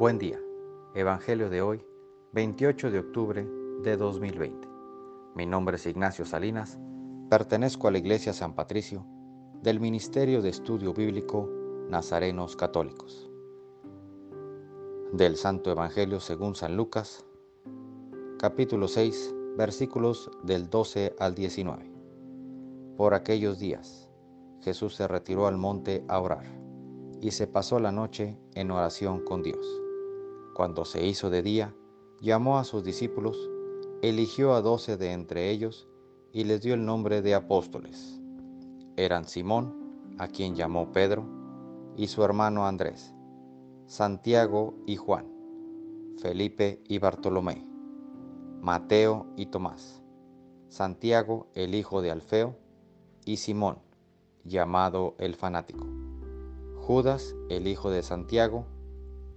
Buen día. Evangelio de hoy, 28 de octubre de 2020. Mi nombre es Ignacio Salinas, pertenezco a la Iglesia San Patricio del Ministerio de Estudio Bíblico Nazarenos Católicos. Del Santo Evangelio según San Lucas, capítulo 6, versículos del 12 al 19. Por aquellos días, Jesús se retiró al monte a orar y se pasó la noche en oración con Dios. Cuando se hizo de día, llamó a sus discípulos, eligió a doce de entre ellos y les dio el nombre de apóstoles. Eran Simón, a quien llamó Pedro, y su hermano Andrés, Santiago y Juan, Felipe y Bartolomé, Mateo y Tomás, Santiago el hijo de Alfeo, y Simón, llamado el fanático. Judas, el hijo de Santiago,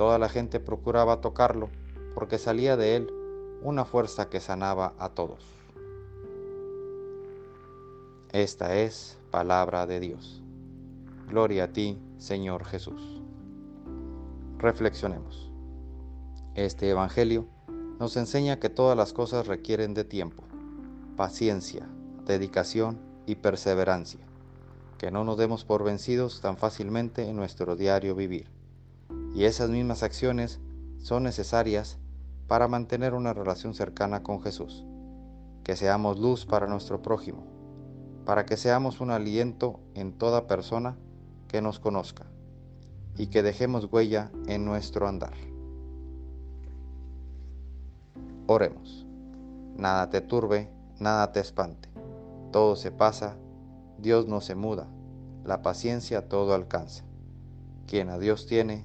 Toda la gente procuraba tocarlo porque salía de él una fuerza que sanaba a todos. Esta es palabra de Dios. Gloria a ti, Señor Jesús. Reflexionemos. Este Evangelio nos enseña que todas las cosas requieren de tiempo, paciencia, dedicación y perseverancia, que no nos demos por vencidos tan fácilmente en nuestro diario vivir y esas mismas acciones son necesarias para mantener una relación cercana con Jesús, que seamos luz para nuestro prójimo, para que seamos un aliento en toda persona que nos conozca y que dejemos huella en nuestro andar. Oremos. Nada te turbe, nada te espante. Todo se pasa, Dios no se muda, la paciencia todo alcanza. Quien a Dios tiene,